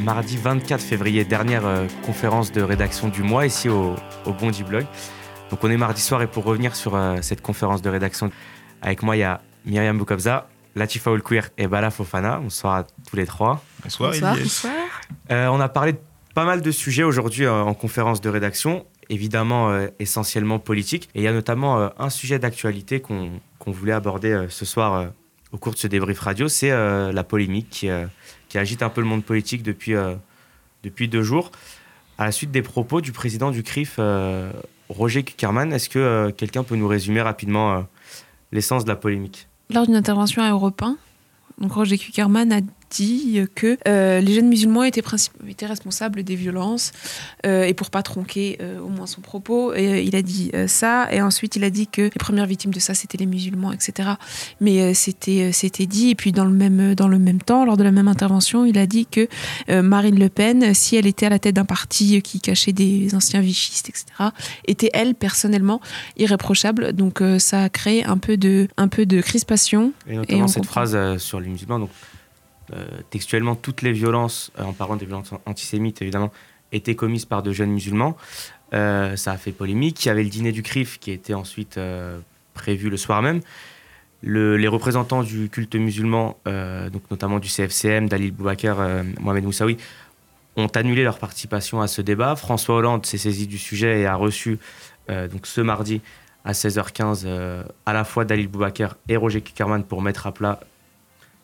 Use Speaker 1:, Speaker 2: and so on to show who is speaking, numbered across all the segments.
Speaker 1: mardi 24 février, dernière euh, conférence de rédaction du mois ici au, au Bondi Blog. Donc on est mardi soir et pour revenir sur euh, cette conférence de rédaction, avec moi il y a Myriam Boukobza, Latifa Oulkouir et Bala Fofana. Bonsoir à tous les trois.
Speaker 2: Bonsoir,
Speaker 3: Bonsoir.
Speaker 2: Elias.
Speaker 1: Euh, on a parlé de pas mal de sujets aujourd'hui euh, en conférence de rédaction, évidemment euh, essentiellement politiques. Et il y a notamment euh, un sujet d'actualité qu'on voulait aborder euh, ce soir euh, au cours de ce débrief radio, c'est euh, la polémique qui, euh, qui agite un peu le monde politique depuis, euh, depuis deux jours. À la suite des propos du président du CRIF, euh, Roger Kuckerman, est-ce que euh, quelqu'un peut nous résumer rapidement l'essence de la polémique?
Speaker 3: Lors d'une intervention à Europe 1, donc Roger Kuckerman a dit que euh, les jeunes musulmans étaient, responsables des violences euh, et pour pas tronquer euh, au moins son propos, et, il a dit ça et ensuite il a dit que les premières victimes de ça c'était les musulmans, etc. Mais c'était c'était dit et puis dans le même dans le même temps, lors de la même intervention, il a dit que Marine Le Pen, si elle était à la tête d'un parti qui cachait des anciens vichistes, etc., était elle personnellement irréprochable. Donc euh, ça a créé un peu de un peu de crispation
Speaker 1: Et notamment cette
Speaker 3: comprend.
Speaker 1: phrase euh, sur les musulmans. Donc, textuellement, toutes les violences, euh, en parlant des violences antisémites évidemment, étaient commises par de jeunes musulmans. Euh, ça a fait polémique. Il y avait le dîner du CRIF qui était ensuite euh, prévu le soir même. Le- les représentants du culte musulman, euh, donc notamment du CFCM, Dalil Boubaker, euh, Mohamed Moussaoui, ont annulé leur participation à ce débat. François Hollande s'est saisi du sujet et a reçu euh, donc ce mardi à 16h15 euh, à la fois Dalil Boubaker et Roger Kuckerman pour mettre à plat euh,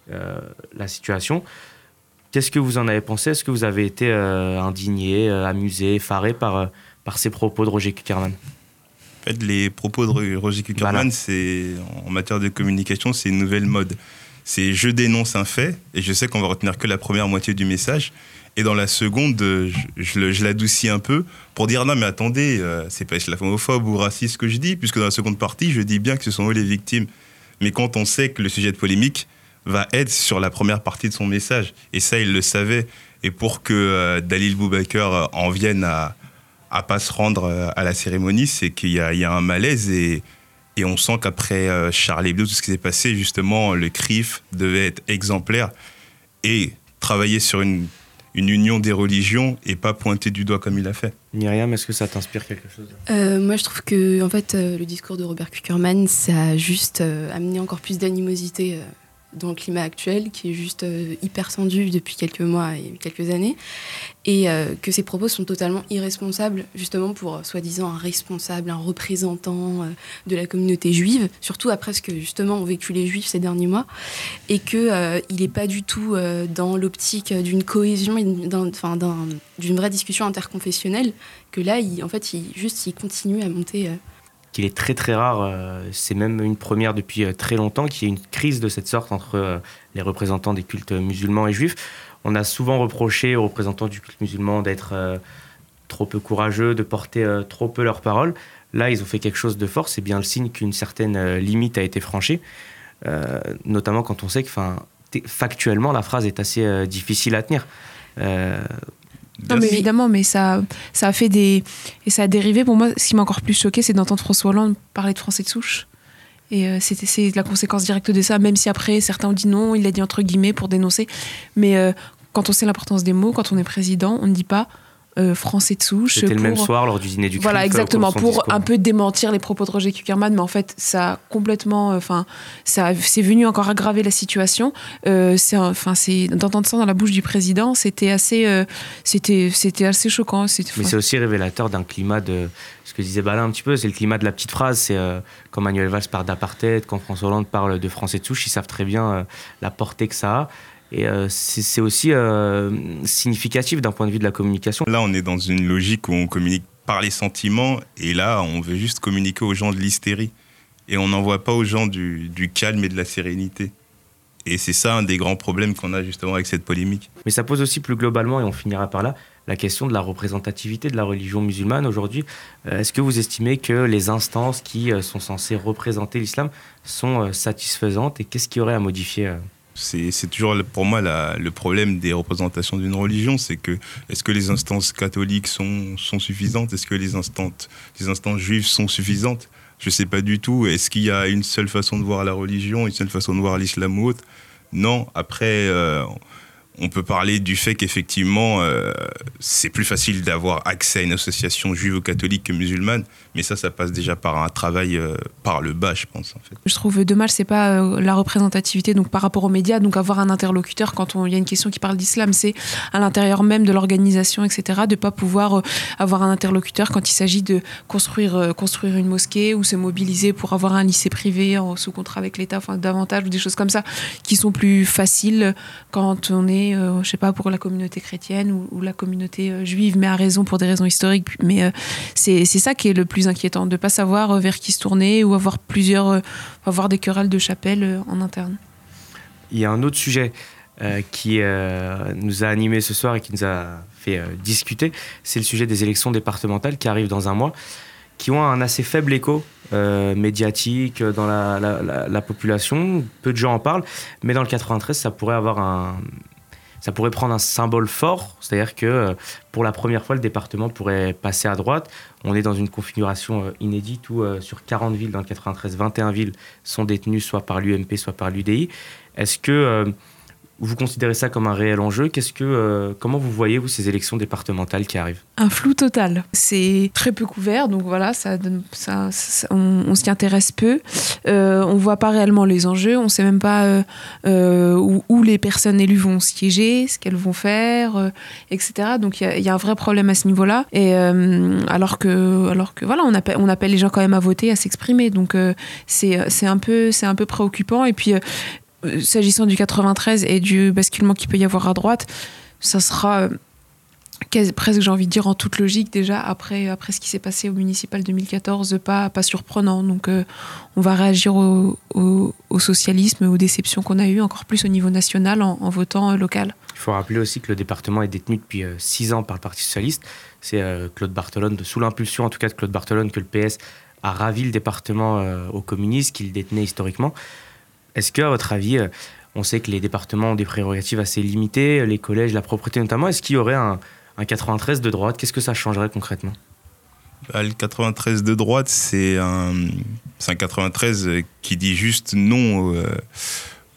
Speaker 1: la situation. Qu'est-ce que vous en avez pensé? Est-ce que vous avez été euh, indigné, euh, amusé, effaré par, euh, par ces propos de Roger Kuckerman
Speaker 2: En fait, les propos de Ro- Roger Kuckerman, c'est en matière de communication, c'est une nouvelle mode. C'est je dénonce un fait et je sais qu'on va retenir que la première moitié du message. Et dans la seconde, euh, je, je le- je l'adoucis un peu pour dire non, mais attendez, euh, c'est pas islamophobe ou raciste ce que je dis, puisque dans la seconde partie, je dis bien que ce sont eux les victimes. Mais quand on sait que le sujet de polémique va être sur la première partie de son message, et ça, il le savait, et pour que euh, Dalil Boubaker euh, en vienne à, à pas se rendre euh, à la cérémonie, c'est qu'il y, a- il y a un malaise et, et on sent qu'après euh, Charlie Hebdo, tout ce qui s'est passé, justement, le CRIF devait être exemplaire et travailler sur une, une union des religions et pas pointer du doigt comme il a fait.
Speaker 1: Myriam, est-ce que ça t'inspire quelque chose?
Speaker 4: Euh, moi, je trouve que en fait, euh, le discours de Robert Kuckerman, ça a juste euh, amené encore plus d'animosité euh, dans le climat actuel, qui est juste euh, hyper tendu depuis quelques mois et quelques années, et euh, que ses propos sont totalement irresponsables, justement pour euh, soi-disant un responsable, un représentant de la communauté juive, surtout après ce que justement ont vécu les juifs ces derniers mois, et que il n'est pas du tout dans l'optique d'une cohésion d'une vraie discussion interconfessionnelle que là, il, en fait, il, juste, il continue à monter.
Speaker 1: Qu'il est très très rare, euh, c'est même une première depuis euh, très longtemps, qu'il y ait une crise de cette sorte entre euh, les représentants des cultes musulmans et juifs. On a souvent reproché aux représentants du culte musulman d'être trop peu courageux, de porter trop peu leurs paroles. Là, ils ont fait quelque chose de fort, c'est bien le signe qu'une certaine limite a été franchie, notamment quand on sait que factuellement, la phrase est assez difficile à tenir.
Speaker 3: Non, mais évidemment, mais ça, ça a fait des. Et ça a dérivé. Pour moi, ce qui m'a encore plus choqué, c'est d'entendre François Hollande parler de Français de souche. Et euh, c'était c'est la conséquence directe de ça, même si après, certains ont dit non, il l'a dit entre guillemets pour dénoncer. Mais euh, quand on sait l'importance des mots, quand on est président, on ne dit pas euh, Français de souche.
Speaker 1: C'était le même soir lors du dîner du
Speaker 3: Voilà,
Speaker 1: CRIF, euh,
Speaker 3: exactement, pour
Speaker 1: discours.
Speaker 3: un peu démentir les propos de Roger Kuckerman, mais en fait, ça a complètement, euh, enfin, ça, c'est venu encore aggraver la situation. Euh, enfin, c'est d'entendre ça dans la bouche du président, c'était assez, c'était, c'était assez choquant.
Speaker 1: Mais c'est aussi révélateur d'un climat de. Ce que disait Balin un petit peu, c'est le climat de la petite phrase. C'est euh, quand Manuel Valls parle d'apartheid, quand François Hollande parle de Français de souche, ils savent très bien euh, la portée que ça a. Et euh, c'est aussi euh, significatif d'un point de vue de la communication.
Speaker 2: Là, on est dans une logique où on communique par les sentiments, et là, on veut juste communiquer aux gens de l'hystérie. Et on n'envoie pas aux gens du, du calme et de la sérénité. Et c'est ça un des grands problèmes qu'on a justement avec cette polémique.
Speaker 1: Mais ça pose aussi plus globalement, et on finira par là, la question de la représentativité de la religion musulmane aujourd'hui. Euh, Est-ce que vous estimez que les instances qui sont censées représenter l'islam sont satisfaisantes et qu'est-ce qu'il y aurait à modifier
Speaker 2: C'est toujours pour moi le problème des représentations d'une religion, c'est que est-ce que les instances catholiques sont, sont suffisantes? Est-ce que les instances, les instances juives sont suffisantes? Je ne sais pas du tout. Est-ce qu'il y a une seule façon de voir la religion, une seule façon de voir l'islam ou autre? Non. Après, euh, on peut parler du fait qu'effectivement, euh, c'est plus facile d'avoir accès à une association juive ou catholique que musulmane, mais ça, ça passe déjà par un travail euh, par le bas, je pense.
Speaker 3: Je trouve dommage, c'est pas euh, la représentativité donc par rapport aux médias, donc avoir un interlocuteur quand il y a une question qui parle d'islam, c'est à l'intérieur même de l'organisation, etc., de pas pouvoir avoir un interlocuteur quand il s'agit de construire, construire une mosquée ou se mobiliser pour avoir un lycée privé sous contrat avec l'État, enfin davantage ou des choses comme ça qui sont plus faciles quand on est euh, je sais pas, pour la communauté chrétienne ou, la communauté euh, juive, mais à raison pour des raisons historiques. Mais euh, c'est ça qui est le plus inquiétant, de ne pas savoir vers qui se tourner ou avoir plusieurs, avoir des querelles de chapelle en interne.
Speaker 1: Il y a un autre sujet qui nous a animés ce soir et qui nous a fait discuter, c'est le sujet des élections départementales qui arrivent dans un mois, qui ont un assez faible écho médiatique dans la, population. Peu de gens en parlent, mais dans le 93, ça pourrait avoir un, ça pourrait prendre un symbole fort, c'est-à-dire que euh, pour la première fois, le département pourrait passer à droite. On est dans une configuration euh, inédite où euh, sur 40 villes dans le 93, 21 villes sont détenues soit par l'UMP, soit par l'UDI. Est-ce que vous considérez ça comme un réel enjeu Qu'est-ce que, euh, comment vous voyez vous ces élections départementales qui arrivent?
Speaker 3: Un flou total. C'est très peu couvert, donc voilà, ça, on, s'y intéresse peu. Euh, on voit pas réellement les enjeux. On sait même pas euh, euh, où, les personnes élues vont siéger, ce qu'elles vont faire, etc. Donc il y, a un vrai problème à ce niveau-là. Et alors que, alors que voilà, on appelle, on appelle les gens quand même à voter, à s'exprimer. Donc c'est un peu, c'est un peu préoccupant. Et puis s'agissant du 93 et du basculement qu'il peut y avoir à droite, ça sera euh, presque, j'ai envie de dire, en toute logique déjà, après, après ce qui s'est passé au municipal 2014, pas, pas surprenant. Donc euh, on va réagir au, au, socialisme, aux déceptions qu'on a eues, encore plus au niveau national, en, votant local.
Speaker 1: Il faut rappeler aussi que le département est détenu depuis six ans par le Parti socialiste. C'est Claude Barthelone, sous l'impulsion en tout cas de Claude Barthelone, que le PS a ravi le département aux communistes qu'il détenait historiquement. Est-ce que, à votre avis, euh, on sait que les départements ont des prérogatives assez limitées, les collèges, la propreté notamment, est-ce qu'il y aurait un, 93 de droite? Qu'est-ce que ça changerait concrètement?
Speaker 2: Bah, Le 93 de droite, c'est un, un 93 qui dit juste non euh,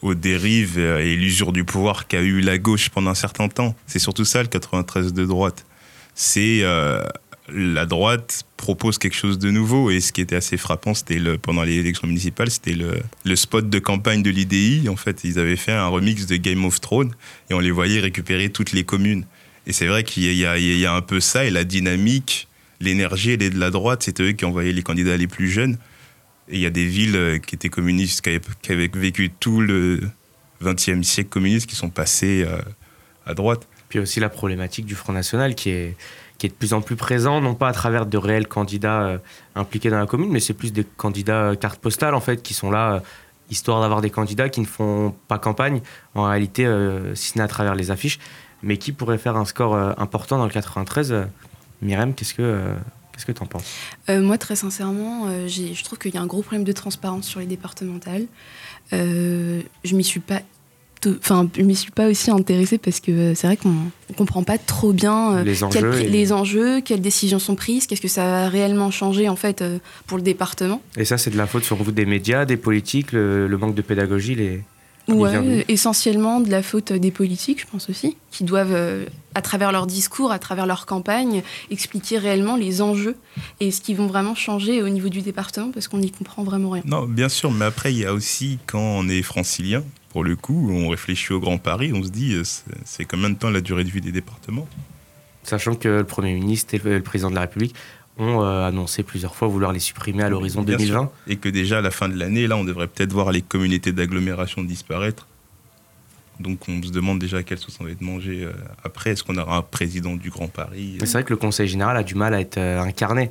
Speaker 2: aux dérives et l'usure du pouvoir qu'a eu la gauche pendant un certain temps. C'est surtout ça le 93 de droite. C'est euh, la droite propose quelque chose de nouveau. Et ce qui était assez frappant c'était le, pendant les élections municipales c'était le, le, spot de campagne de l'IDI en fait ils avaient fait un remix de Game of Thrones et on les voyait récupérer toutes les communes. Et c'est vrai qu'il y, y, a un peu ça et la dynamique l'énergie elle est de la droite. C'était eux qui envoyaient les candidats les plus jeunes. Et il y a des villes euh, qui étaient communistes qui avaient, vécu tout le 20e siècle communiste qui sont passées euh, à droite.
Speaker 1: Puis aussi la problématique du Front National qui est qui est de plus en plus présent, non pas à travers de réels candidats euh, impliqués dans la commune, mais c'est plus des candidats carte postale en fait qui sont là euh, histoire d'avoir des candidats qui ne font pas campagne en réalité, euh, si ce n'est à travers les affiches, mais qui pourraient faire un score important dans le 93. Myrem, qu'est-ce que Qu'est-ce que tu en penses
Speaker 4: Moi, très sincèrement, je trouve qu'il y a un gros problème de transparence sur les départementales. je m'y suis pas enfin, je m'y suis pas aussi intéressée parce que euh, c'est vrai qu'on ne comprend pas trop bien
Speaker 1: euh, les, enjeux
Speaker 4: les enjeux, quelles décisions sont prises, qu'est-ce que ça a réellement changé en fait euh, pour le département.
Speaker 1: Et ça, c'est de la faute sur vous des médias, des politiques, le, manque de pédagogie, les.
Speaker 4: Ouais, essentiellement de la faute des politiques, je pense aussi, qui doivent, à travers leur discours, à travers leur campagne, expliquer réellement les enjeux et ce qui vont vraiment changer au niveau du département, parce qu'on n'y comprend vraiment rien.
Speaker 2: Non, bien sûr, mais après, il y a aussi, quand on est francilien, pour le coup, on réfléchit au Grand Paris, on se dit, euh, c'est combien de temps la durée de vie des départements?
Speaker 1: Sachant que le Premier ministre et le Président de la République ont euh, annoncé plusieurs fois vouloir les supprimer à l'horizon 2020.
Speaker 2: Et que déjà à la fin de l'année, là, on devrait peut-être voir les communautés d'agglomération disparaître. Donc on se demande déjà quelle sauce on va être mangé euh, après. Est-ce qu'on aura un président du Grand Paris?
Speaker 1: C'est vrai que le Conseil général a du mal à être incarné.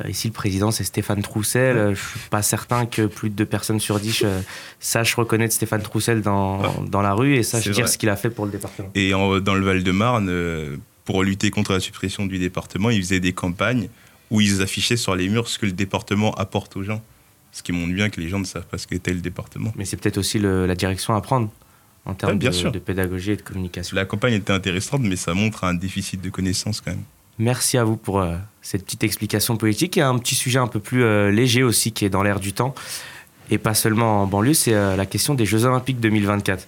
Speaker 1: Euh, ici, le président, c'est Stéphane Troussel. Euh, je suis pas certain que plus de deux personnes sur dix euh, sachent reconnaître Stéphane Troussel dans, ah. dans la rue et sachent dire ce qu'il a fait pour le département.
Speaker 2: Et dans le Val-de-Marne, pour lutter contre la suppression du département, ils faisaient des campagnes où ils affichaient sur les murs ce que le département apporte aux gens. Ce qui montre bien que les gens ne savent pas ce qu'était le département.
Speaker 1: Mais c'est peut-être aussi la direction à prendre en termes de, de pédagogie et de communication.
Speaker 2: La campagne était intéressante, mais ça montre un déficit de connaissances quand même.
Speaker 1: Merci à vous pour euh, cette petite explication politique et un petit sujet un peu plus euh, léger aussi qui est dans l'air du temps et pas seulement en banlieue, c'est euh, la question des Jeux Olympiques 2024.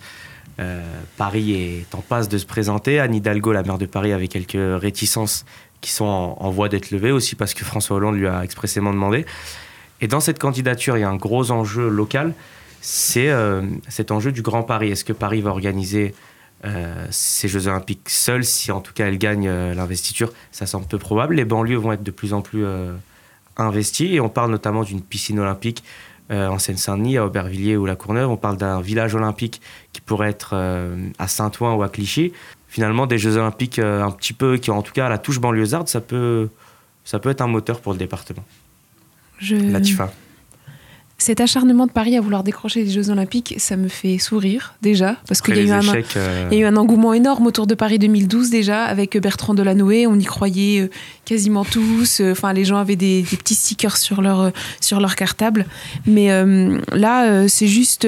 Speaker 1: Paris est en passe de se présenter. Anne Hidalgo, la maire de Paris, avait quelques réticences qui sont en, voie d'être levées aussi parce que François Hollande lui a expressément demandé. Et dans cette candidature, il y a un gros enjeu local, c'est cet enjeu du Grand Paris. Est-ce que Paris va organiser euh, ces Jeux Olympiques seuls, si en tout cas elle gagne euh, l'investiture, ça semble peu probable. Les banlieues vont être de plus en plus euh, investies et on parle notamment d'une piscine olympique en Seine-Saint-Denis, à Aubervilliers ou La Courneuve. On parle d'un village olympique qui pourrait être à Saint-Ouen ou à Clichy. Finalement, des Jeux Olympiques un petit peu, qui ont en tout cas la touche banlieusarde, ça peut, ça peut être un moteur pour le département.
Speaker 3: Je...
Speaker 1: Latifa
Speaker 3: cet acharnement de Paris à vouloir décrocher les Jeux Olympiques, ça me fait sourire déjà, parce qu'il y, a eu euh, eu un engouement énorme autour de Paris 2012 déjà, avec Bertrand Delanoë, on y croyait euh, quasiment tous, euh, enfin les gens avaient des, petits stickers sur leur, sur leur cartable, mais là c'est juste...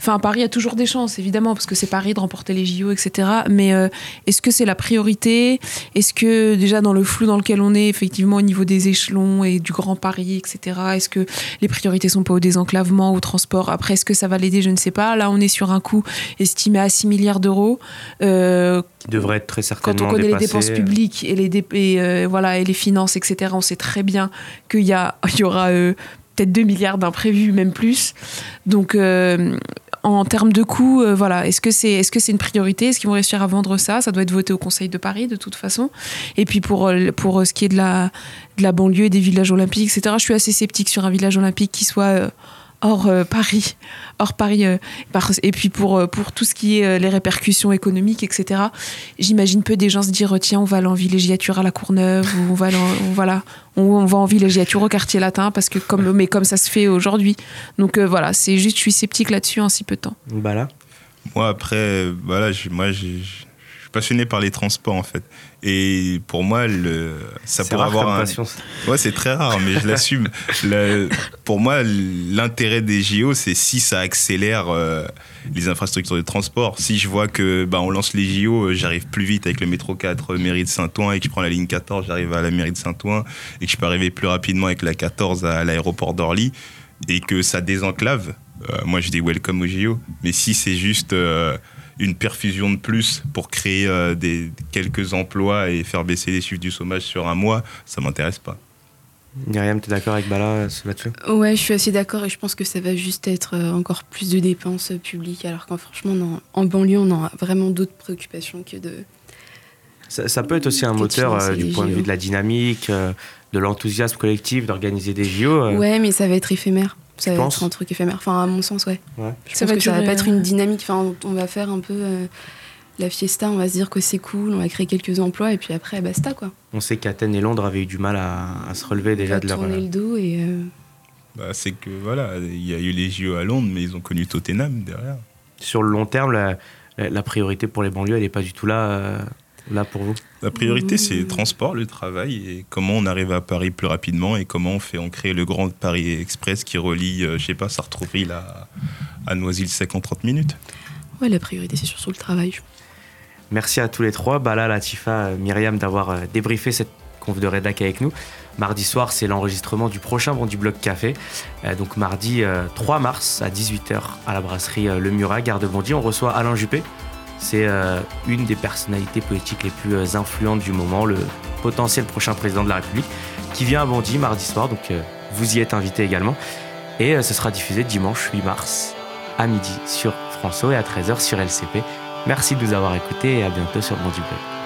Speaker 3: Enfin, Paris a toujours des chances, évidemment, parce que c'est Paris de remporter les JO, etc. Mais euh, est-ce que c'est la priorité? Est-ce que, déjà, dans le flou dans lequel on est, effectivement, au niveau des échelons et du Grand Paris, etc., est-ce que les priorités sont pas au désenclavement, au transport? Après, est-ce que ça va l'aider? Je ne sais pas. Là, on est sur un coût estimé à 6 milliards d'euros.
Speaker 1: Euh, Qui devrait être très certainement
Speaker 3: Quand on connaît les dépenses publiques et les, et, euh, voilà, et les finances, etc., on sait très bien qu'il y, a, il y aura peut-être 2 milliards d'imprévus, même plus. Donc, en termes de coûts, euh, voilà, est-ce que c'est une priorité? Est-ce qu'ils vont réussir à vendre ça? Ça doit être voté au Conseil de Paris de toute façon. Et puis pour euh, euh, ce qui est de la de la banlieue et des villages olympiques, etc. Je suis assez sceptique sur un village olympique qui soit hors euh, Paris, hors Paris, euh, et puis pour, euh, pour tout ce qui est les répercussions économiques, etc. J'imagine peu des gens se dire tiens on va en villégiature à la Courneuve ou on va on, voilà on, va en villégiature au quartier latin parce que comme mais comme ça se fait aujourd'hui. Donc voilà c'est juste je suis sceptique là-dessus en si peu de temps.
Speaker 1: Bah là.
Speaker 2: Moi après voilà moi j'ai passionné par les transports en fait. Et pour moi, le, ça pourrait avoir un. Ouais, c'est très rare, mais je l'assume. pour moi, l'intérêt des JO, c'est si ça accélère euh, les infrastructures de transport. Si je vois que bah, on lance les JO, euh, j'arrive plus vite avec le métro 4 euh, mairie de Saint-Ouen et que je prends la ligne 14, j'arrive à la mairie de Saint-Ouen et que je peux arriver plus rapidement avec la 14 à l'aéroport d'Orly et que ça désenclave. moi, je dis welcome aux JO. Mais si c'est juste une perfusion de plus pour créer euh, des, quelques emplois et faire baisser les chiffres du chômage sur un mois, ça m'intéresse pas.
Speaker 1: Myriam, tu es d'accord avec Bala euh, là-dessus?
Speaker 4: Ouais, je suis assez d'accord et je pense que ça va juste être euh, encore plus de dépenses publiques, alors qu'en franchement, en banlieue, on a vraiment d'autres préoccupations que de.
Speaker 1: Ça, peut être aussi un moteur du point de vue de la dynamique, de l'enthousiasme collectif d'organiser des JO.
Speaker 4: Ouais, mais ça va être éphémère. Ça va être un truc éphémère. Enfin, à mon sens, ouais. Je ça pense va que ça va pas être une dynamique. Enfin, on va faire un peu euh, la fiesta, on va se dire que c'est cool, on va créer quelques emplois et puis après, basta quoi.
Speaker 1: On sait qu'Athènes et Londres avaient eu du mal à, se relever déjà de leur.
Speaker 4: tourner le dos et. Euh,
Speaker 2: bah, c'est que voilà, il y a eu les JO à Londres, mais ils ont connu Tottenham derrière.
Speaker 1: Sur le long terme, la, priorité pour les banlieues, elle n'est pas du tout là. Euh, là pour vous
Speaker 2: La priorité, c'est le transport, le travail et comment on arrive à Paris plus rapidement et comment on fait, on crée le grand Paris Express qui relie, euh, je sais pas, Sartrouville à, à Noisy-le-Sec en 30 minutes.
Speaker 4: Ouais, la priorité, c'est surtout le travail.
Speaker 1: Merci à tous les trois, Bala, Latifa, Myriam, d'avoir euh, débriefé cette conf de rédac avec nous. Mardi soir, c'est l'enregistrement du prochain Bon du Bloc Café. Euh, donc mardi 3 mars à 18h à la brasserie Le Murat, Garde Bondy. On reçoit Alain Juppé, c'est euh, une des personnalités politiques les plus euh, influentes du moment, le potentiel prochain président de la République, qui vient à Bondy mardi soir, donc euh, vous y êtes invité également. Et ce sera diffusé dimanche 8 mars à midi sur François et à 13h sur LCP. Merci de nous avoir écoutés et à bientôt sur Bondy Blog.